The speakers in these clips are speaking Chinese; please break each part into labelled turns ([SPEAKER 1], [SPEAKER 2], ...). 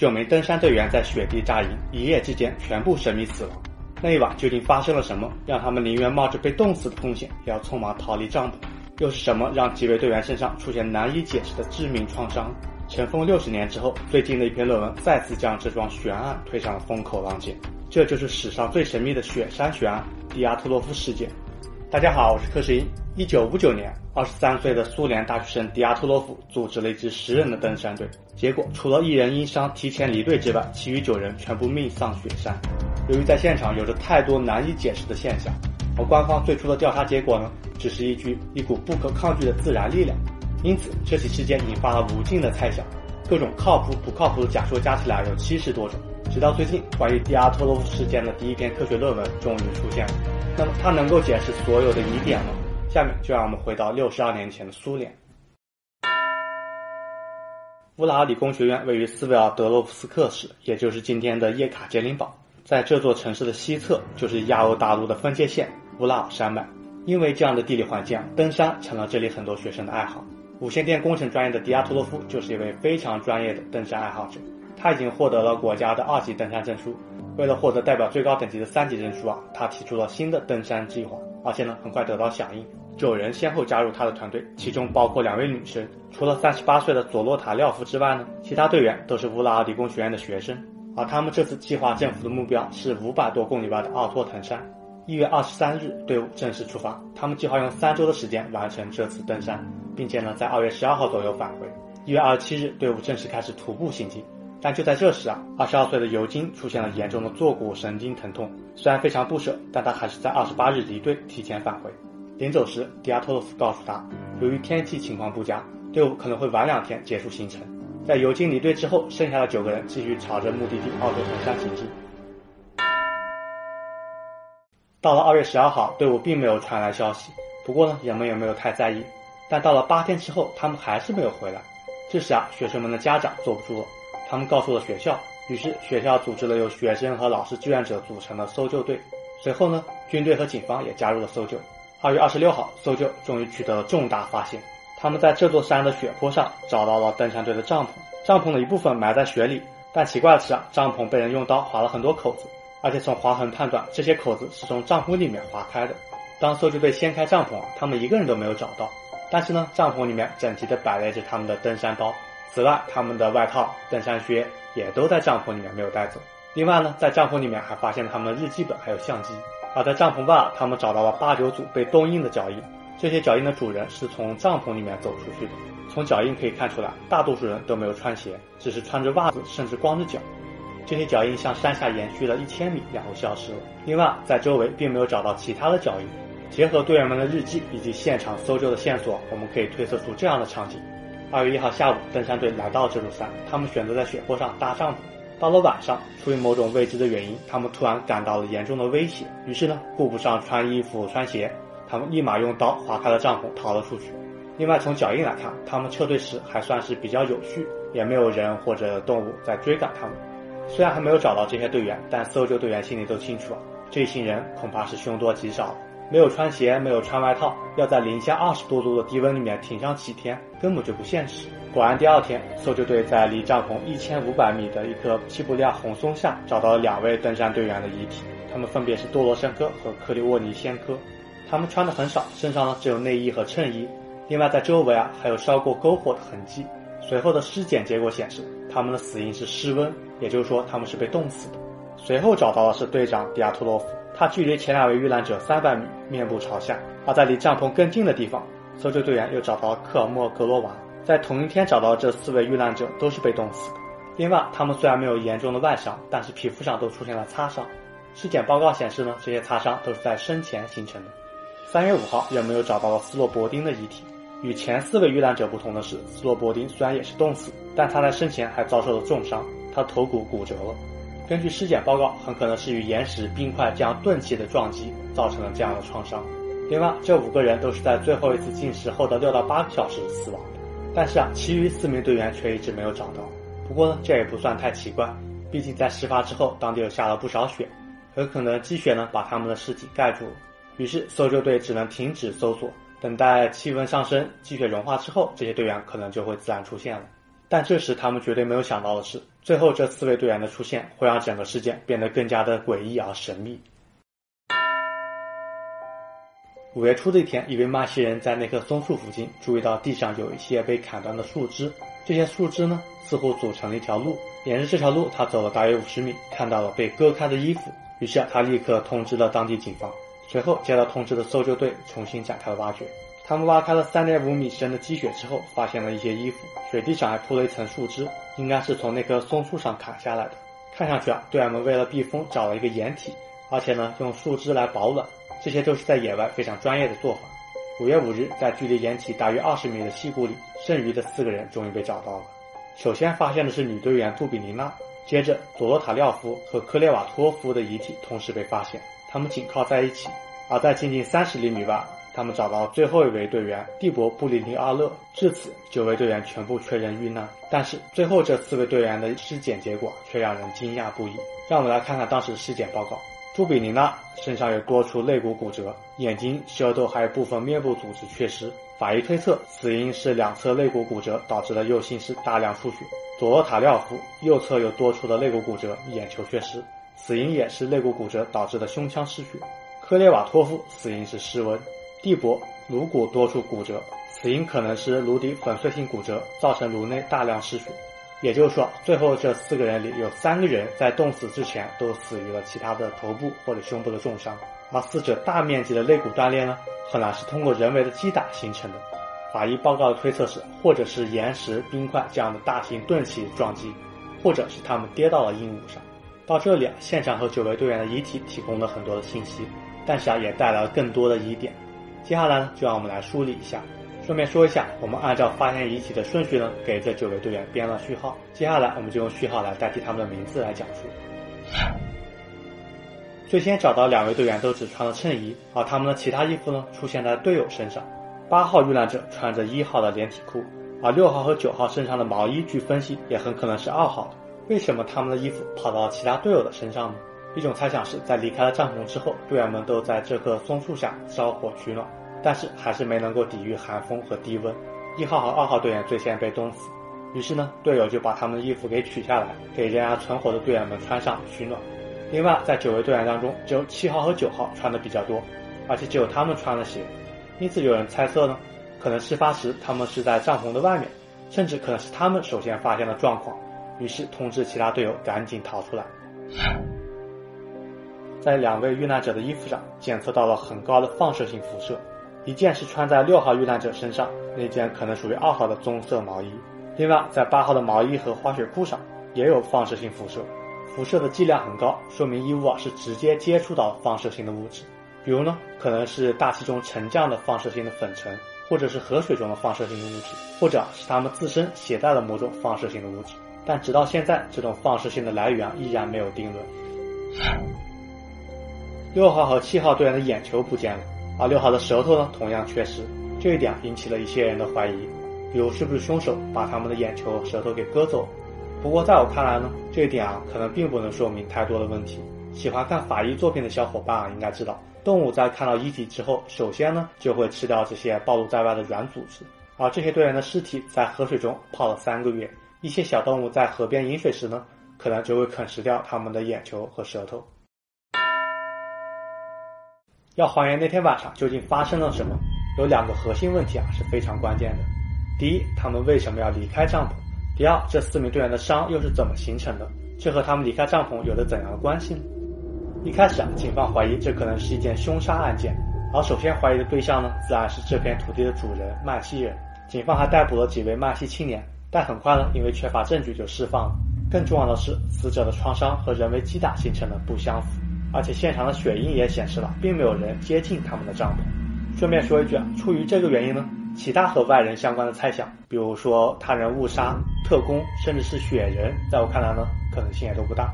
[SPEAKER 1] 九名登山队员在雪地扎营，一夜之间全部神秘死亡。那一晚究竟发生了什么，让他们宁愿冒着被冻死的风险，也要匆忙逃离帐篷？又是什么让几位队员身上出现难以解释的致命创伤？尘封六十年之后，最近的一篇论文再次将这桩悬案推上了风口浪尖。这就是史上最神秘的雪山悬案——迪亚特洛夫事件。大家好，我是柯世英。一九五九年，二十三岁的苏联大学生迪亚托洛夫组织了一支十人的登山队，结果除了一人因伤提前离队之外，其余九人全部命丧雪山。由于在现场有着太多难以解释的现象，而官方最初的调查结果呢，只是一句一股不可抗拒的自然力量，因此这起事件引发了无尽的猜想，各种靠谱不靠谱的假说加起来有七十多种。直到最近，关于迪亚托洛夫事件的第一篇科学论文终于出现了。那么，它能够解释所有的疑点吗？下面就让我们回到六十二年前的苏联。乌拉尔理工学院位于斯维尔德洛夫斯克市，也就是今天的叶卡捷琳堡。在这座城市的西侧，就是亚欧大陆的分界线——乌拉尔山脉。因为这样的地理环境，登山成了这里很多学生的爱好。无线电工程专业的迪亚托洛夫就是一位非常专业的登山爱好者。他已经获得了国家的二级登山证书。为了获得代表最高等级的三级证书啊，他提出了新的登山计划，而且呢，很快得到响应。九人先后加入他的团队，其中包括两位女生。除了三十八岁的佐洛塔廖夫之外呢，其他队员都是乌拉尔理工学院的学生。而他们这次计划征服的目标是五百多公里外的奥托腾山。一月二十三日，队伍正式出发。他们计划用三周的时间完成这次登山，并且呢，在二月十二号左右返回。一月二十七日，队伍正式开始徒步行进。但就在这时啊，二十二岁的尤金出现了严重的坐骨神经疼痛。虽然非常不舍，但他还是在二十八日离队，提前返回。临走时，迪亚托洛夫告诉他，由于天气情况不佳，队伍可能会晚两天结束行程。在尤金离队之后，剩下的九个人继续朝着目的地奥托腾山行进。到了二月十二号，队伍并没有传来消息。不过呢，人们也没有太在意。但到了八天之后，他们还是没有回来。这时啊，学生们的家长坐不住了。他们告诉了学校，于是学校组织了由学生和老师志愿者组成的搜救队。随后呢，军队和警方也加入了搜救。二月二十六号，搜救终于取得了重大发现。他们在这座山的雪坡上找到了登山队的帐篷，帐篷的一部分埋在雪里。但奇怪的是啊，帐篷被人用刀划了很多口子，而且从划痕判断，这些口子是从帐篷里面划开的。当搜救队掀开帐篷，他们一个人都没有找到。但是呢，帐篷里面整齐地摆列着他们的登山包。此外，他们的外套、登山靴也都在帐篷里面没有带走。另外呢，在帐篷里面还发现了他们的日记本还有相机。而在帐篷外，他们找到了八九组被冻硬的脚印。这些脚印的主人是从帐篷里面走出去的。从脚印可以看出来，大多数人都没有穿鞋，只是穿着袜子，甚至光着脚。这些脚印向山下延续了一千米，然后消失了。另外，在周围并没有找到其他的脚印。结合队员们的日记以及现场搜救的线索，我们可以推测出这样的场景。二月一号下午，登山队来到这座山，他们选择在雪坡上搭帐篷。到了晚上，出于某种未知的原因，他们突然感到了严重的威胁，于是呢，顾不上穿衣服、穿鞋，他们立马用刀划开了帐篷，逃了出去。另外，从脚印来看，他们撤退时还算是比较有序，也没有人或者动物在追赶他们。虽然还没有找到这些队员，但搜救队员心里都清楚，这一行人恐怕是凶多吉少。没有穿鞋，没有穿外套，要在零下二十多度的低温里面挺上几天，根本就不现实。果然，第二天，搜救队在离帐篷一千五百米的一棵西伯利亚红松下找到了两位登山队员的遗体，他们分别是多罗申科和克里沃尼先科。他们穿的很少，身上呢只有内衣和衬衣。另外，在周围啊还有烧过篝火的痕迹。随后的尸检结果显示，他们的死因是失温，也就是说他们是被冻死的。随后找到的是队长迪亚托洛夫。他距离前两位遇难者三百米，面部朝下。而在离帐篷更近的地方，搜救队员又找到了克尔莫格罗娃。在同一天找到这四位遇难者都是被冻死的。另外，他们虽然没有严重的外伤，但是皮肤上都出现了擦伤。尸检报告显示呢，这些擦伤都是在生前形成的。三月五号，人们又找到了斯洛伯丁的遗体。与前四位遇难者不同的是，斯洛伯丁虽然也是冻死，但他在生前还遭受了重伤，他头骨骨折了。根据尸检报告，很可能是与岩石、冰块这样钝器的撞击造成了这样的创伤。另外，这五个人都是在最后一次进食后的六到八个小时死亡的。但是啊，其余四名队员却一直没有找到。不过呢，这也不算太奇怪，毕竟在事发之后，当地又下了不少雪，很可能积雪呢把他们的尸体盖住了。于是，搜救队只能停止搜索，等待气温上升、积雪融化之后，这些队员可能就会自然出现了。但这时他们绝对没有想到的是，最后这四位队员的出现会让整个事件变得更加的诡异而神秘。五月初的一天，一位麦西人在那棵松树附近注意到地上有一些被砍断的树枝，这些树枝呢似乎组成了一条路。沿着这条路，他走了大约五十米，看到了被割开的衣服，于是他立刻通知了当地警方。随后接到通知的搜救队重新展开了挖掘。他们挖开了三点五米深的积雪之后，发现了一些衣服，雪地上还铺了一层树枝，应该是从那棵松树上砍下来的。看上去啊，队员们为了避风找了一个掩体，而且呢用树枝来保暖。这些都是在野外非常专业的做法。五月五日，在距离掩体大约二十米的溪谷里，剩余的四个人终于被找到了。首先发现的是女队员杜比尼娜，接着佐洛塔廖夫和科列瓦托夫的遗体同时被发现，他们紧靠在一起。而在仅仅三十厘米外，他们找到最后一位队员蒂博布里尼阿勒。至此，九位队员全部确认遇难。但是最后这四位队员的尸检结果却让人惊讶不已。让我们来看看当时的尸检报告。朱比尼娜身上有多处肋骨骨折，眼睛、舌头还有部分面部组织缺失。法医推测死因是两侧肋骨骨折导致的右心室大量出血。佐厄塔廖夫右侧有多处的肋骨骨折，眼球缺失，死因也是肋骨骨折导致的胸腔失血。科列瓦托夫死因是失温。蒂博颅骨多处骨折，死因可能是颅底粉碎性骨折造成颅内大量失血。也就是说，最后这四个人里有三个人在冻死之前都死于了其他的头部或者胸部的重伤，而死者大面积的肋骨断裂呢，很难是通过人为的击打形成的。法医报告的推测是，或者是岩石、冰块这样的大型钝器撞击，或者是他们跌到了硬物上。到这里啊，现场和九位队员的遗体提供了很多的信息，但是啊，也带来了更多的疑点。接下来呢，就让我们来梳理一下。顺便说一下，我们按照发现遗体的顺序呢，给这九位队员编了序号。接下来，我们就用序号来代替他们的名字来讲述。最先找到两位队员都只穿了衬衣，而他们的其他衣服呢，出现在队友身上。八号遇难者穿着一号的连体裤，而六号和九号身上的毛衣，据分析也很可能是二号的。为什么他们的衣服跑到其他队友的身上呢？一种猜想是在离开了帐篷之后，队员们都在这棵松树下烧火取暖。但是还是没能够抵御寒风和低温，一号和二号队员最先被冻死，于是呢，队友就把他们的衣服给取下来，给仍然存活的队员们穿上取暖。另外，在九位队员当中，只有七号和九号穿的比较多，而且只有他们穿了鞋，因此有人猜测呢，可能事发时他们是在帐篷的外面，甚至可能是他们首先发现了状况，于是通知其他队友赶紧逃出来。在两位遇难者的衣服上检测到了很高的放射性辐射。一件是穿在六号遇难者身上，那件可能属于二号的棕色毛衣。另外，在八号的毛衣和滑雪裤上也有放射性辐射，辐射的剂量很高，说明衣物啊是直接接触到放射性的物质。比如呢，可能是大气中沉降的放射性的粉尘，或者是河水中的放射性的物质，或者是他们自身携带了某种放射性的物质。但直到现在，这种放射性的来源依然没有定论。六号和七号队员的眼球不见了。而六号的舌头呢，同样缺失，这一点引起了一些人的怀疑，比如是不是凶手把他们的眼球、舌头给割走。不过在我看来呢，这一点啊，可能并不能说明太多的问题。喜欢看法医作品的小伙伴啊，应该知道，动物在看到遗体之后，首先呢就会吃掉这些暴露在外的软组织，而这些队员的尸体在河水中泡了三个月，一些小动物在河边饮水时呢，可能就会啃食掉他们的眼球和舌头。要还原那天晚上究竟发生了什么，有两个核心问题啊是非常关键的。第一，他们为什么要离开帐篷？第二，这四名队员的伤又是怎么形成的？这和他们离开帐篷有着怎样的关系呢？一开始啊，警方怀疑这可能是一件凶杀案件，而首先怀疑的对象呢，自然是这片土地的主人麦西人。警方还逮捕了几位麦西青年，但很快呢，因为缺乏证据就释放了。更重要的是，死者的创伤和人为击打形成的不相符。而且现场的血印也显示了，并没有人接近他们的帐篷。顺便说一句啊，出于这个原因呢，其他和外人相关的猜想，比如说他人误杀、特工，甚至是雪人，在我看来呢，可能性也都不大。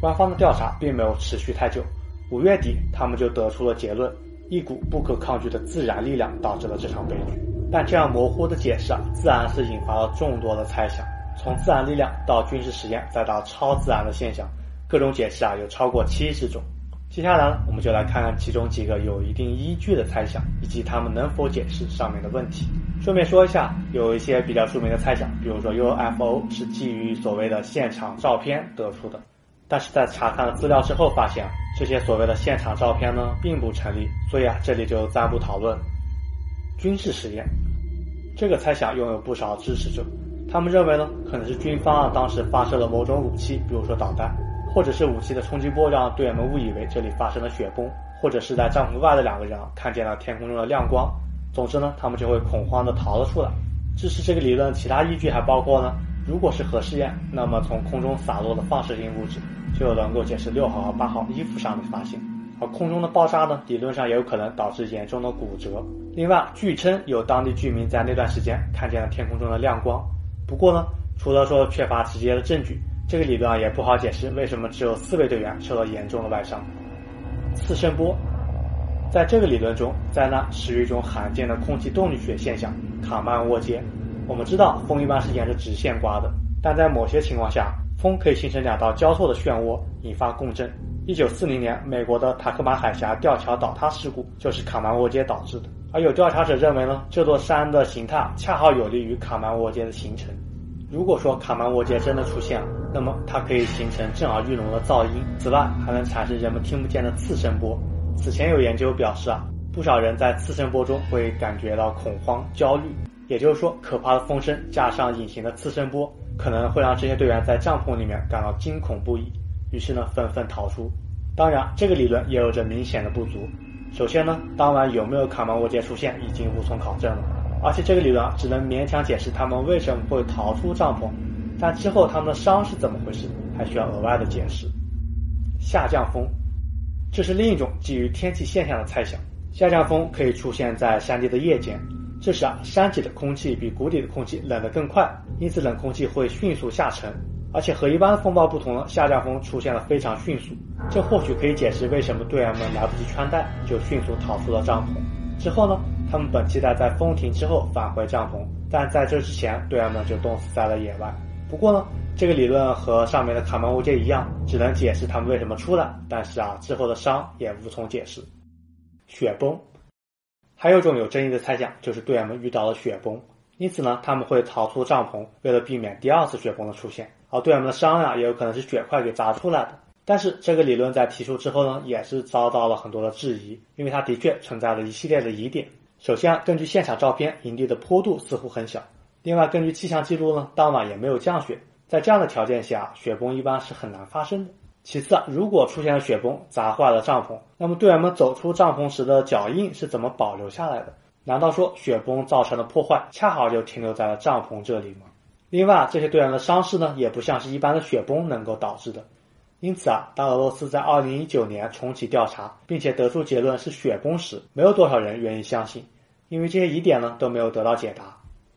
[SPEAKER 1] 官方的调查并没有持续太久，五月底他们就得出了结论：一股不可抗拒的自然力量导致了这场悲剧。但这样模糊的解释啊，自然是引发了众多的猜想，从自然力量到军事实验，再到超自然的现象，各种解释啊有超过七十种。接下来，我们就来看看其中几个有一定依据的猜想，以及他们能否解释上面的问题。顺便说一下，有一些比较著名的猜想，比如说 UFO 是基于所谓的现场照片得出的，但是在查看了资料之后，发现这些所谓的现场照片呢并不成立，所以啊，这里就暂不讨论。军事实验，这个猜想拥有不少支持者，他们认为呢，可能是军方啊当时发射了某种武器，比如说导弹。或者是武器的冲击波让队员们误以为这里发生了雪崩，或者是在帐篷外的两个人啊看见了天空中的亮光。总之呢，他们就会恐慌地逃了出来。支持这个理论其他依据还包括呢，如果是核试验，那么从空中洒落的放射性物质就能够解释六号和八号衣服上的发现。而空中的爆炸呢，理论上也有可能导致严重的骨折。另外，据称有当地居民在那段时间看见了天空中的亮光。不过呢，除了说缺乏直接的证据。这个理论啊也不好解释，为什么只有四位队员受到严重的外伤？次声波，在这个理论中，灾难始于一种罕见的空气动力学现象——卡曼沃街。我们知道风一般是沿着直线刮的，但在某些情况下，风可以形成两道交错的漩涡，引发共振。一九四零年，美国的塔克马海峡吊桥倒塌事故就是卡曼沃街导致的。而有调查者认为呢，这座山的形态恰好有利于卡曼沃街的形成。如果说卡曼沃街真的出现了，那么它可以形成震耳欲聋的噪音，此外还能产生人们听不见的次声波。此前有研究表示啊，不少人在次声波中会感觉到恐慌、焦虑，也就是说，可怕的风声加上隐形的次声波，可能会让这些队员在帐篷里面感到惊恐不已，于是呢纷纷逃出。当然，这个理论也有着明显的不足。首先呢，当晚有没有卡曼沃街出现已经无从考证了。而且这个理论啊，只能勉强解释他们为什么会逃出帐篷，但之后他们的伤是怎么回事，还需要额外的解释。下降风，这是另一种基于天气现象的猜想。下降风可以出现在山地的夜间，这时啊，山脊的空气比谷底的空气冷得更快，因此冷空气会迅速下沉。而且和一般的风暴不同呢，下降风出现的非常迅速，这或许可以解释为什么队员们来不及穿戴就迅速逃出了帐篷。之后呢？他们本期待在风停之后返回帐篷，但在这之前，队员们就冻死在了野外。不过呢，这个理论和上面的卡曼沃街一样，只能解释他们为什么出来，但是啊，之后的伤也无从解释。雪崩，还有一种有争议的猜想，就是队员们遇到了雪崩，因此呢，他们会逃出帐篷，为了避免第二次雪崩的出现。而队员们的伤呀，也有可能是雪块给砸出来的。但是这个理论在提出之后呢，也是遭到了很多的质疑，因为它的确存在了一系列的疑点。首先，根据现场照片，营地的坡度似乎很小。另外，根据气象记录呢，当晚也没有降雪。在这样的条件下，雪崩一般是很难发生的。其次啊，如果出现了雪崩砸坏了帐篷，那么队员们走出帐篷时的脚印是怎么保留下来的？难道说雪崩造成的破坏恰好就停留在了帐篷这里吗？另外，这些队员的伤势呢，也不像是一般的雪崩能够导致的。因此啊，当俄罗斯在2019年重启调查，并且得出结论是雪崩时，没有多少人愿意相信。因为这些疑点呢都没有得到解答，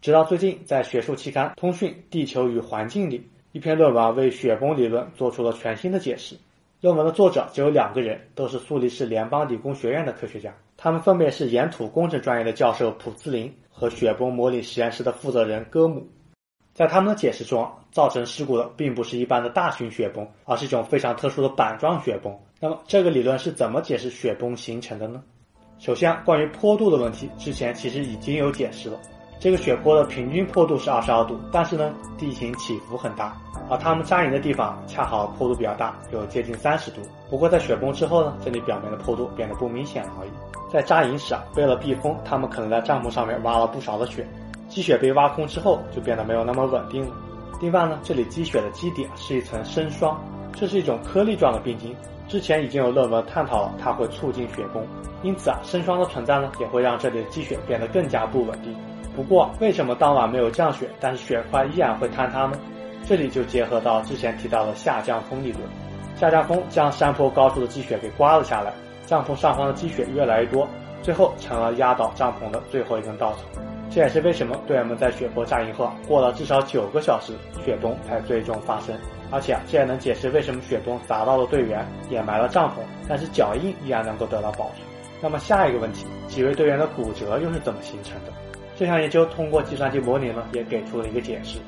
[SPEAKER 1] 直到最近，在学术期刊《通讯地球与环境》里，一篇论文为雪崩理论做出了全新的解释。论文的作者只有两个人，都是苏黎世联邦理工学院的科学家，他们分别是岩土工程专业的教授普兹林和雪崩模拟实验室的负责人戈姆。在他们的解释中，造成事故的并不是一般的大型雪崩，而是一种非常特殊的板状雪崩。那么，这个理论是怎么解释雪崩形成的呢？首先，关于坡度的问题，之前其实已经有解释了。这个雪坡的平均坡度是二十二度，但是呢，地形起伏很大，而他们扎营的地方恰好坡度比较大，有接近三十度。不过在雪崩之后呢，这里表面的坡度变得不明显了而已。在扎营时啊，为了避风，他们可能在帐篷上面挖了不少的雪，积雪被挖空之后就变得没有那么稳定了。另外呢，这里积雪的基底是一层生霜，这是一种颗粒状的冰晶。之前已经有论文探讨了，它会促进雪崩，因此啊，生霜的存在呢，也会让这里的积雪变得更加不稳定。不过，为什么当晚没有降雪，但是雪块依然会坍塌呢？这里就结合到之前提到的下降风理论，下降风将山坡高处的积雪给刮了下来，帐篷上方的积雪越来越多，最后成了压倒帐篷的最后一根稻草。这也是为什么队员们在雪坡扎营后，过了至少九个小时，雪崩才最终发生。而且啊，这也能解释为什么雪崩砸到了队员，掩埋了帐篷，但是脚印依然能够得到保存。那么下一个问题，几位队员的骨折又是怎么形成的？这项研究通过计算机模拟呢，也给出了一个解释。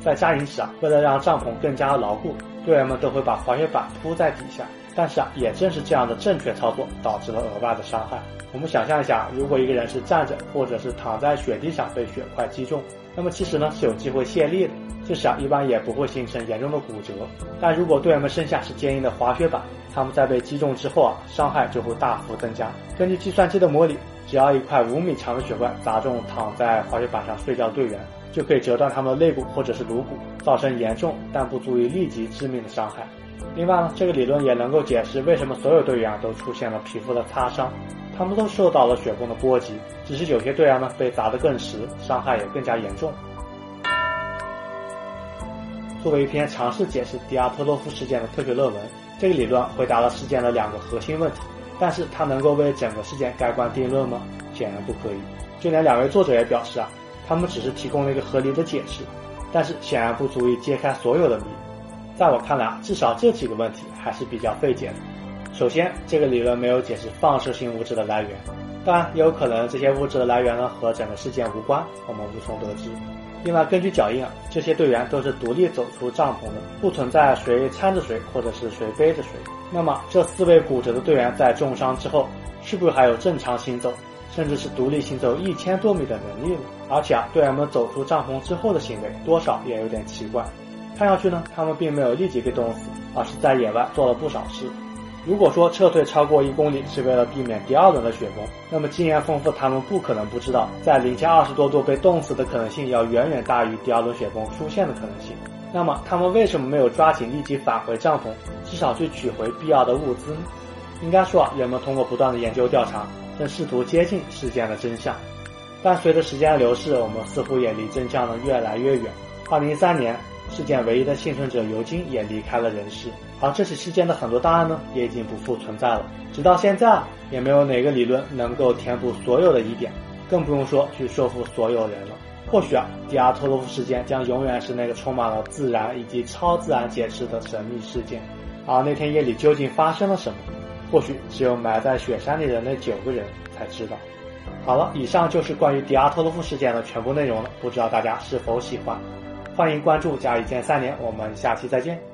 [SPEAKER 1] 在扎营时啊，为了让帐篷更加牢固，队员们都会把滑雪板铺在底下，但是啊，也正是这样的正确操作导致了额外的伤害。我们想象一下，如果一个人是站着或者是躺在雪地上被雪块击中，那么其实呢是有机会泄力的，这时啊一般也不会形成严重的骨折。但如果队员们身下是坚硬的滑雪板，他们在被击中之后啊，伤害就会大幅增加。根据计算机的模拟，只要一块五米长的雪块砸中躺在滑雪板上睡觉队员，就可以折断他们的肋骨或者是颅骨，造成严重但不足以立即致命的伤害。另外呢，这个理论也能够解释为什么所有队员都出现了皮肤的擦伤，他们都受到了雪崩的波及，只是有些队员呢被砸得更实，伤害也更加严重。作为一篇尝试解释迪亚特洛夫事件的科学论文，这个理论回答了事件的两个核心问题，但是它能够为整个事件盖棺定论吗？显然不可以。就连两位作者也表示啊，他们只是提供了一个合理的解释，但是显然不足以揭开所有的谜。在我看来，至少这几个问题还是比较费解的。首先，这个理论没有解释放射性物质的来源，当然也有可能这些物质的来源呢和整个事件无关，我们无从得知。另外，根据脚印，这些队员都是独立走出帐篷的，不存在谁搀着谁或者是谁背着谁。那么，这四位骨折的队员在重伤之后，是不是还有正常行走，甚至是独立行走一千多米的能力呢？而且啊，队员们走出帐篷之后的行为，多少也有点奇怪。看上去呢，他们并没有立即被冻死，而是在野外做了不少事。如果说撤退超过一公里是为了避免第二轮的雪崩，那么经验丰富他们不可能不知道，在零下二十多度被冻死的可能性要远远大于第二轮雪崩出现的可能性。那么他们为什么没有抓紧立即返回帐篷，至少去取回必要的物资呢？应该说啊，人们通过不断的研究调查，正试图接近事件的真相。但随着时间的流逝，我们似乎也离真相呢越来越远。二零一三年。事件唯一的幸存者尤金也离开了人世，而这起事件的很多档案呢，也已经不复存在了。直到现在，也没有哪个理论能够填补所有的疑点，更不用说去说服所有人了。或许啊，迪亚特洛夫事件将永远是那个充满了自然以及超自然解释的神秘事件。而那天夜里究竟发生了什么，或许只有埋在雪山里的那九个人才知道。好了，以上就是关于迪亚特洛夫事件的全部内容了。不知道大家是否喜欢？欢迎关注加一键三连，我们下期再见。